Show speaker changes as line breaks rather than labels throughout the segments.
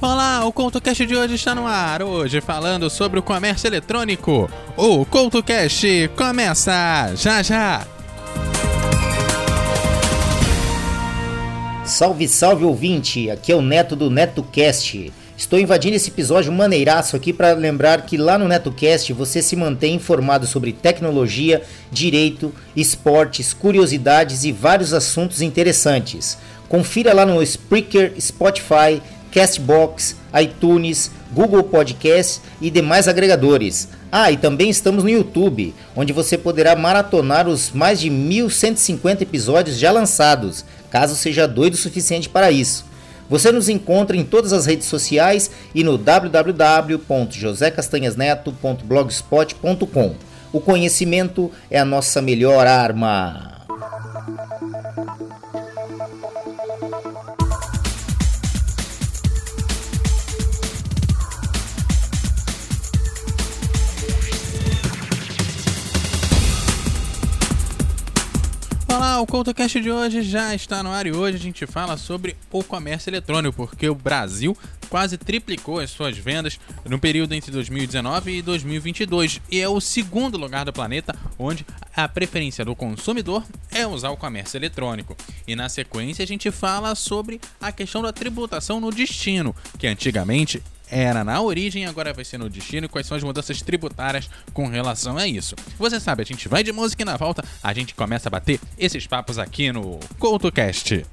Olá, o CoutoCast de hoje está no ar. Hoje falando sobre o comércio eletrônico. O CoutoCast começa já já.
Salve, salve ouvinte! Aqui é o Neto do NetoCast. Estou invadindo esse episódio maneiraço aqui para lembrar que lá no NetoCast você se mantém informado sobre tecnologia, direito, esportes, curiosidades e vários assuntos interessantes. Confira lá no Spreaker, Spotify, Castbox, iTunes, Google Podcast e demais agregadores. Ah, e também estamos no YouTube, onde você poderá maratonar os mais de 1150 episódios já lançados, caso seja doido o suficiente para isso. Você nos encontra em todas as redes sociais e no www.josecastanhasneto.blogspot.com. O conhecimento é a nossa melhor arma.
O CoutoCast de hoje já está no ar e hoje a gente fala sobre o comércio eletrônico, porque o Brasil quase triplicou as suas vendas no período entre 2019 e 2022 e é o segundo lugar do planeta onde a preferência do consumidor é usar o comércio eletrônico. E na sequência a gente fala sobre a questão da tributação no destino, que antigamente era na origem, agora vai ser no destino e quais são as mudanças tributárias com relação a isso. Você sabe, a gente vai de música e na volta a gente começa a bater esses papos aqui no CoutoCast.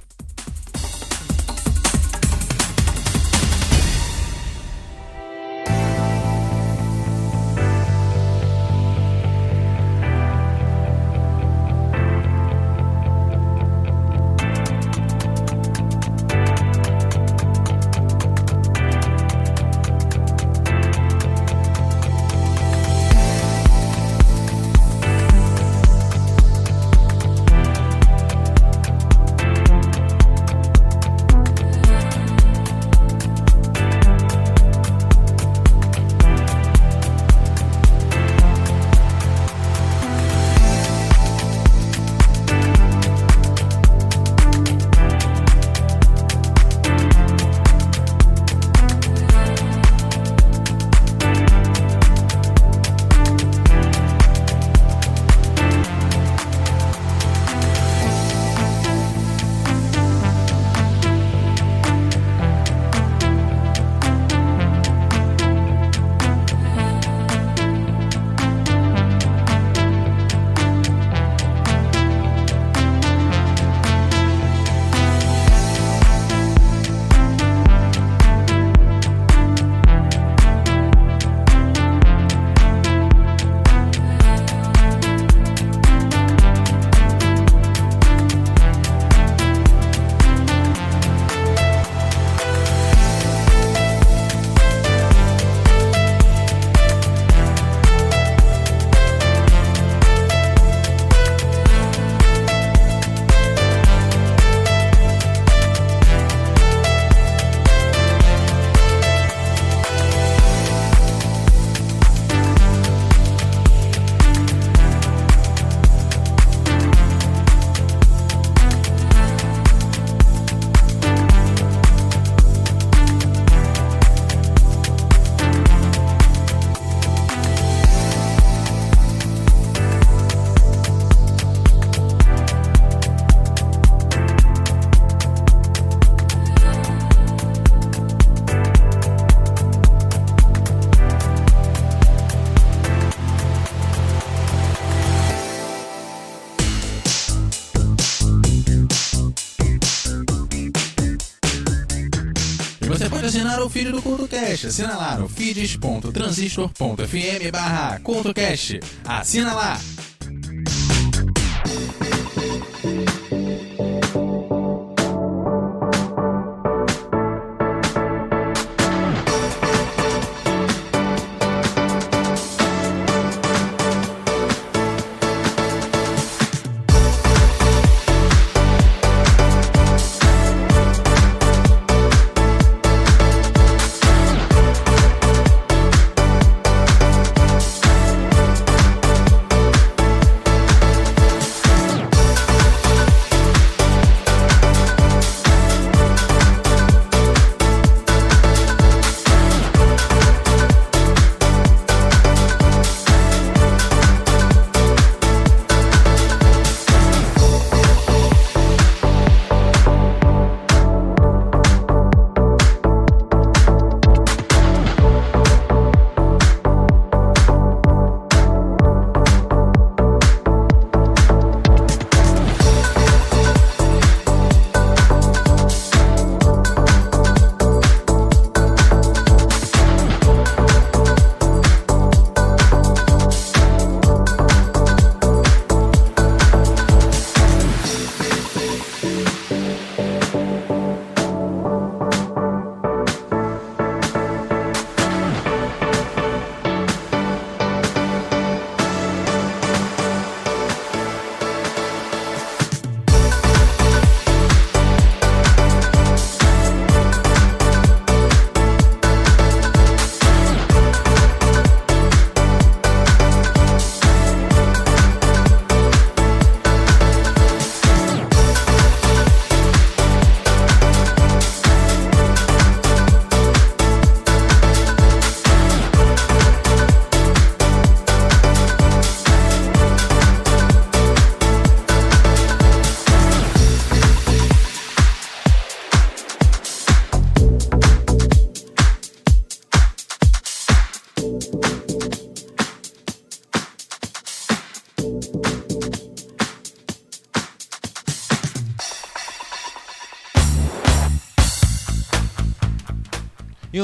Assinar o feed do CultoCast. Assina lá no feeds.transistor.fm barra CultoCast. Assina lá!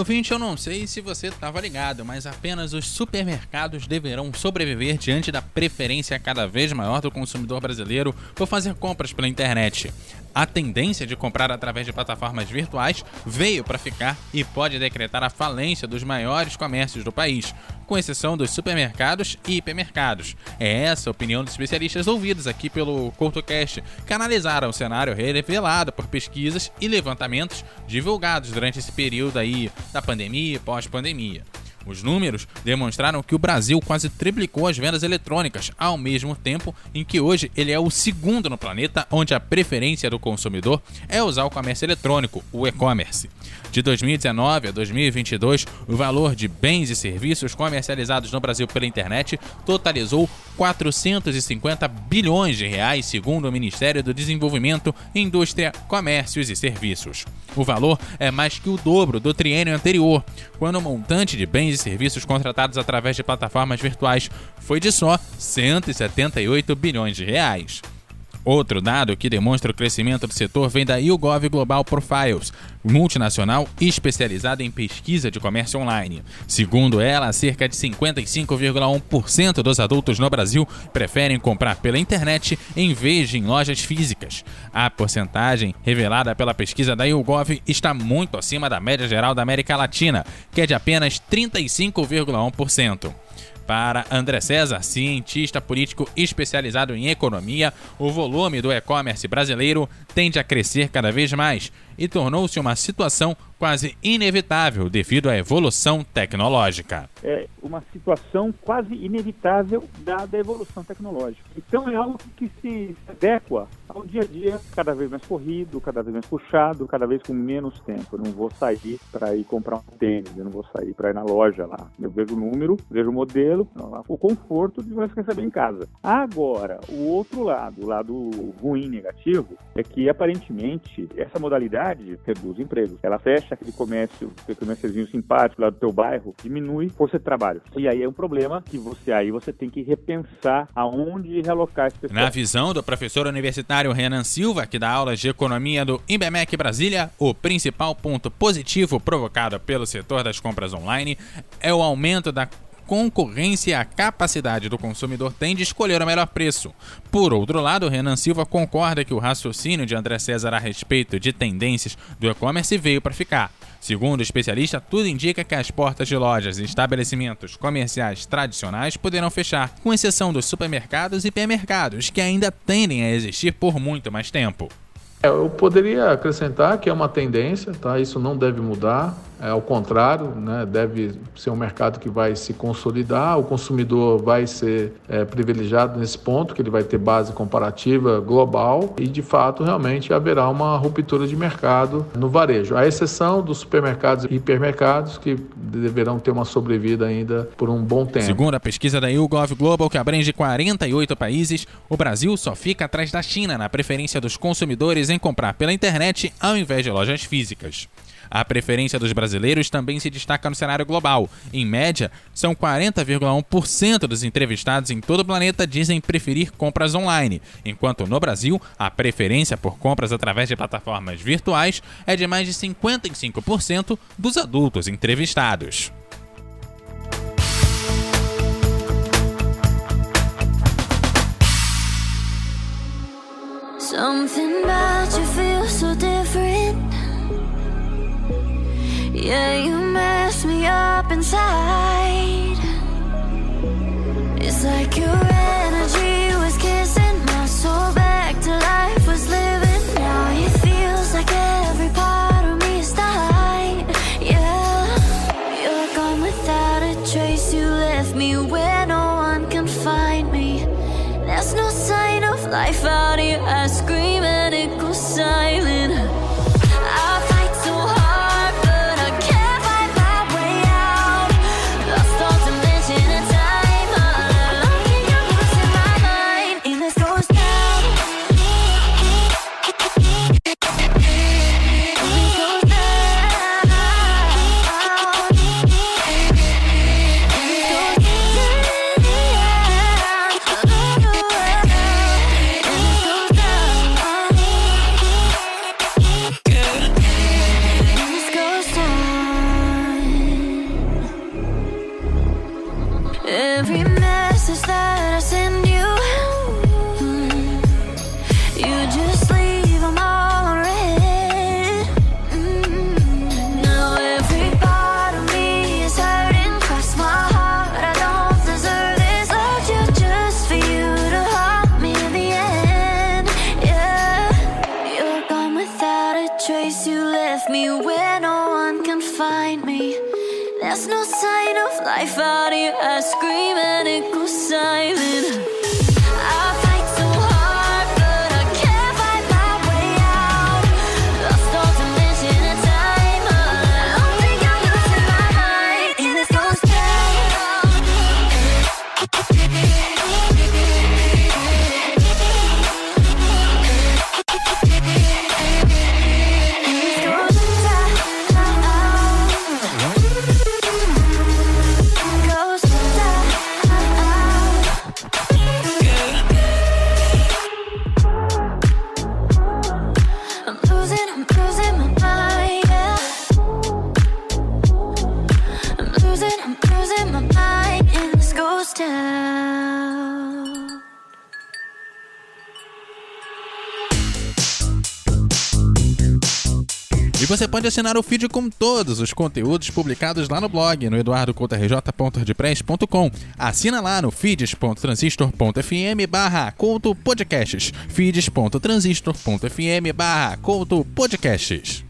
Ouvinte, eu não sei se você estava ligado, mas apenas os supermercados deverão sobreviver diante da preferência cada vez maior do consumidor brasileiro por fazer compras pela internet. A tendência de comprar através de plataformas virtuais veio para ficar e pode decretar a falência dos maiores comércios do país, com exceção dos supermercados e hipermercados. É essa a opinião dos especialistas ouvidos aqui pelo CoutoCast, que analisaram o cenário revelado por pesquisas e levantamentos divulgados durante esse período aí da pandemia e pós-pandemia. Os números demonstraram que o Brasil quase triplicou as vendas eletrônicas, ao mesmo tempo em que hoje ele é o segundo no planeta onde a preferência do consumidor é usar o comércio eletrônico, o e-commerce. De 2019 a 2022, o valor de bens e serviços comercializados no Brasil pela internet totalizou 450 bilhões de reais, segundo o Ministério do Desenvolvimento, Indústria, Comércios e Serviços. O valor é mais que o dobro do triênio anterior, quando o montante de bens e serviços contratados através de plataformas virtuais foi de só 178 bilhões de reais. Outro dado que demonstra o crescimento do setor vem da YouGov Global Profiles, multinacional especializada em pesquisa de comércio online. Segundo ela, cerca de 55,1% dos adultos no Brasil preferem comprar pela internet em vez de em lojas físicas. A porcentagem revelada pela pesquisa da YouGov está muito acima da média geral da América Latina, que é de apenas 35,1%. Para André César, cientista político especializado em economia, o volume do e-commerce brasileiro tende a crescer cada vez mais e tornou-se uma situação quase inevitável devido à evolução tecnológica.
É uma situação quase inevitável dada a evolução tecnológica. Então é algo que se adequa ao dia a dia cada vez mais corrido, cada vez mais puxado, cada vez com menos tempo. Eu não vou sair para ir comprar um tênis, eu não vou sair para ir na loja lá. Eu vejo o número, vejo o modelo, o conforto de você receber em casa. Agora, o outro lado, o lado ruim, negativo, é que aparentemente essa modalidade reduz empregos. Ela fecha aquele comércio, aquele comérciozinho simpático lá do teu bairro, diminui força de trabalho. E aí é um problema que você aí você tem que repensar aonde realocar esse pessoal.
Na visão do professor universitário Renan Silva, que dá aulas de economia do IBMEC Brasília, o principal ponto positivo provocado pelo setor das compras online é o aumento da concorrência e a capacidade do consumidor tem de escolher o melhor preço. Por outro lado, Renan Silva concorda que o raciocínio de André César a respeito de tendências do e-commerce veio para ficar. Segundo o especialista, tudo indica que as portas de lojas e estabelecimentos comerciais tradicionais poderão fechar, com exceção dos supermercados e hipermercados, que ainda tendem a existir por muito mais tempo.
É, eu poderia acrescentar que é uma tendência, tá? Isso não deve mudar. É, ao contrário, né, deve ser um mercado que vai se consolidar, o consumidor vai ser é, privilegiado nesse ponto, que ele vai ter base comparativa global e, de fato, realmente haverá uma ruptura de mercado no varejo, à exceção dos supermercados e hipermercados, que deverão ter uma sobrevida ainda por um bom tempo.
Segundo a pesquisa da YouGov Global, que abrange 48 países, o Brasil só fica atrás da China na preferência dos consumidores em comprar pela internet ao invés de lojas físicas. A preferência dos brasileiros também se destaca no cenário global. Em média, são 40,1% dos entrevistados em todo o planeta dizem preferir compras online, enquanto no Brasil, a preferência por compras através de plataformas virtuais é de mais de 55% dos adultos entrevistados. Something about you feels so different Yeah, you mess me up inside. It's like your energy was kissing my soul There's no sign of life out here. I scream and it goes silent. Você pode assinar o feed com todos os conteúdos publicados lá no blog, no eduardocoutorj.wordpress.com. Assina lá no feeds.transistor.fm barra podcasts. feeds.transistor.fm barra podcasts.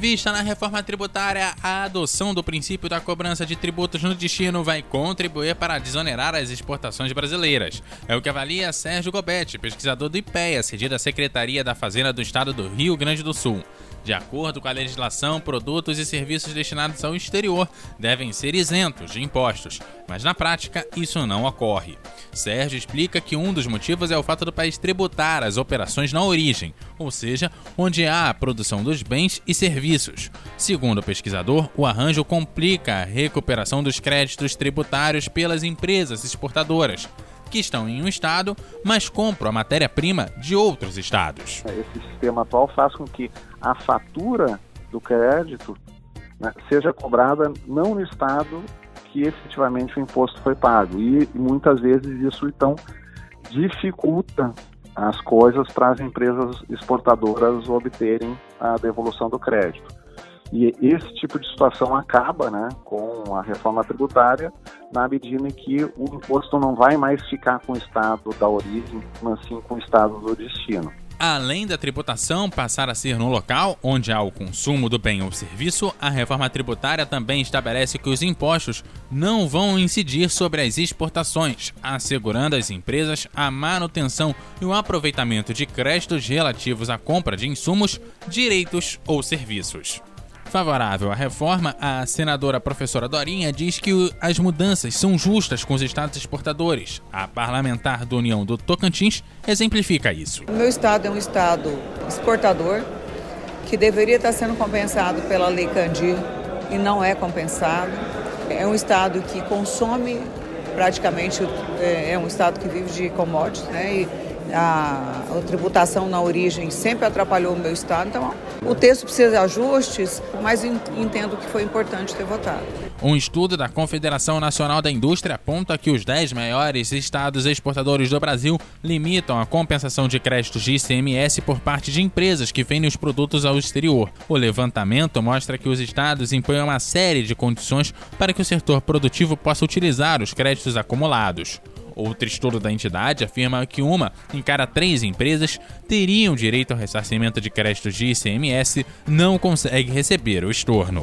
Prevista na reforma tributária, a adoção do princípio da cobrança de tributos no destino vai contribuir para desonerar as exportações brasileiras. É o que avalia Sérgio Gobetti, pesquisador do IPEA, cedido à Secretaria da Fazenda do Estado do Rio Grande do Sul. De acordo com a legislação, produtos e serviços destinados ao exterior devem ser isentos de impostos, mas na prática isso não ocorre. Sérgio explica que um dos motivos é o fato do país tributar as operações na origem, ou seja, onde há a produção dos bens e serviços. Segundo o pesquisador, o arranjo complica a recuperação dos créditos tributários pelas empresas exportadoras que estão em um estado, mas compram a matéria-prima de outros estados.
Esse sistema atual faz com que a fatura do crédito né, seja cobrada não no estado que efetivamente o imposto foi pago. E muitas vezes isso então dificulta as coisas para as empresas exportadoras obterem a devolução do crédito. E esse tipo de situação acaba né, com a reforma tributária, na medida em que o imposto não vai mais ficar com o estado da origem, mas sim com o estado do destino.
Além da tributação passar a ser no local onde há o consumo do bem ou serviço, a reforma tributária também estabelece que os impostos não vão incidir sobre as exportações, assegurando às empresas a manutenção e o aproveitamento de créditos relativos à compra de insumos, direitos ou serviços. Favorável à reforma, a senadora professora Dorinha diz que as mudanças são justas com os estados exportadores. A parlamentar da União do Tocantins exemplifica isso.
O meu estado é um estado exportador que deveria estar sendo compensado pela Lei Candir e não é compensado. É um estado que consome praticamente, é é um estado que vive de commodities, né? A, a tributação na origem sempre atrapalhou o meu estado. Então, o texto precisa de ajustes, mas en- entendo que foi importante ter votado.
Um estudo da Confederação Nacional da Indústria aponta que os 10 maiores estados exportadores do Brasil limitam a compensação de créditos de ICMS por parte de empresas que vendem os produtos ao exterior. O levantamento mostra que os estados impõem uma série de condições para que o setor produtivo possa utilizar os créditos acumulados. Outro estudo da entidade afirma que uma em cada três empresas teriam direito ao ressarcimento de créditos de ICMS não consegue receber o estorno.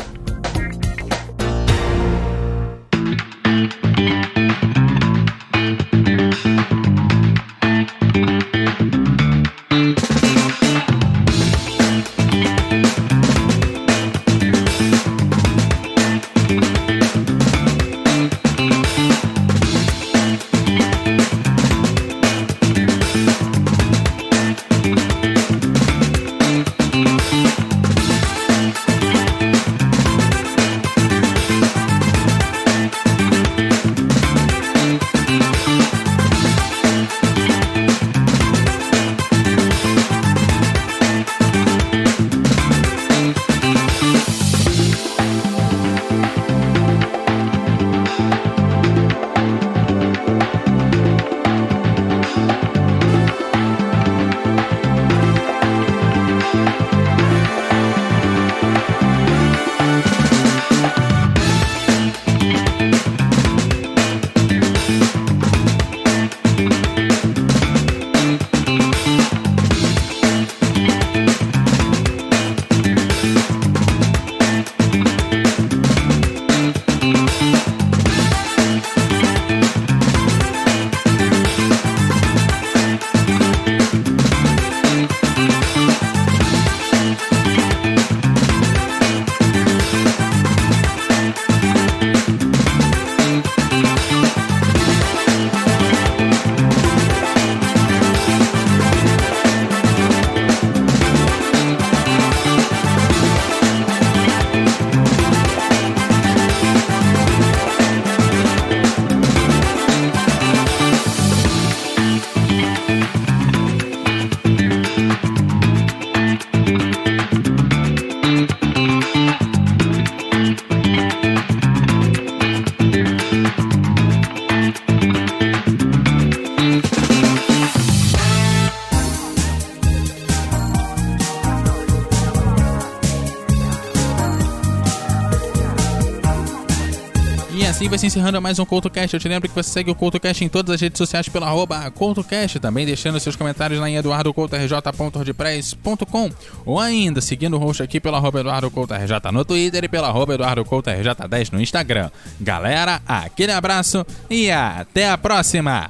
Vai se encerrando mais um CoutoCast. Eu te lembro que você segue o CoutoCast em todas as redes sociais pelo arroba CoutoCast, também deixando seus comentários lá em eduardocoutorj.wordpress.com ou ainda seguindo o host aqui pelo arroba EduardoCoutoRJ no Twitter e pelo arroba EduardoCoutoRJ10 no Instagram. Galera, aquele abraço e até a próxima!